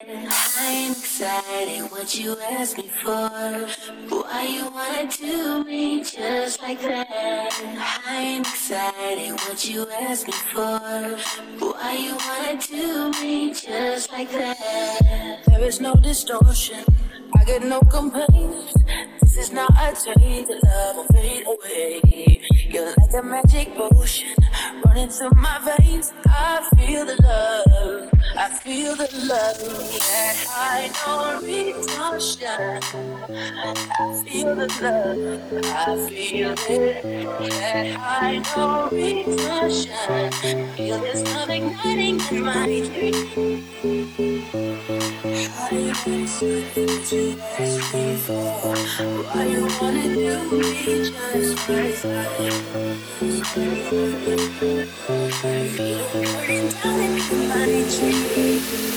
I'm excited what you asked me for. Why you wanna do me just like that? I'm excited what you asked me for. Why you wanna do me just like that? There is no distortion. I get no complaints. This is not a take the love will fade away. You're like a magic potion running through my veins. I feel the love. I feel the love that I know redemption. I feel the love. I feel it that I know redemption. Feel this love igniting in my dreams. Do you decide to ask me for? Why you wanna do me just that? Burning down in my dreams.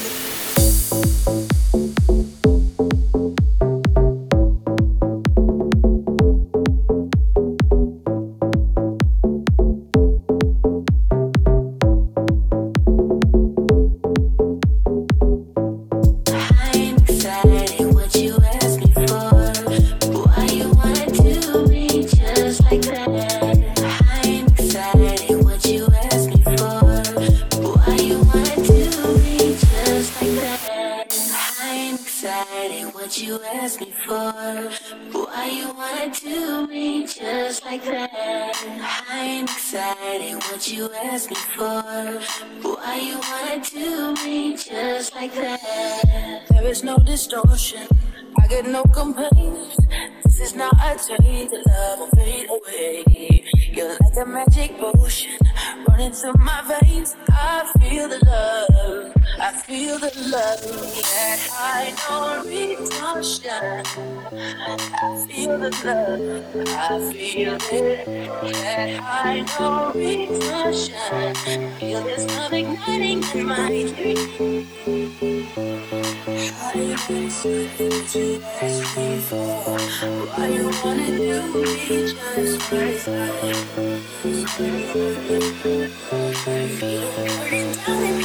What you asked me for. Why you wanna do me just like that? I'm excited what you asked me for. Why you wanna do me just like that? There is no distortion. I get no complaints. This is not a take the love will fade away. You're like a magic potion running through my veins. I feel the love. I feel the love that I know redemption. I feel the love. I feel it that I know redemption. Feel this love igniting in my dreams. How do you decide to ask me for? Why you wanna do me just like that? Burning down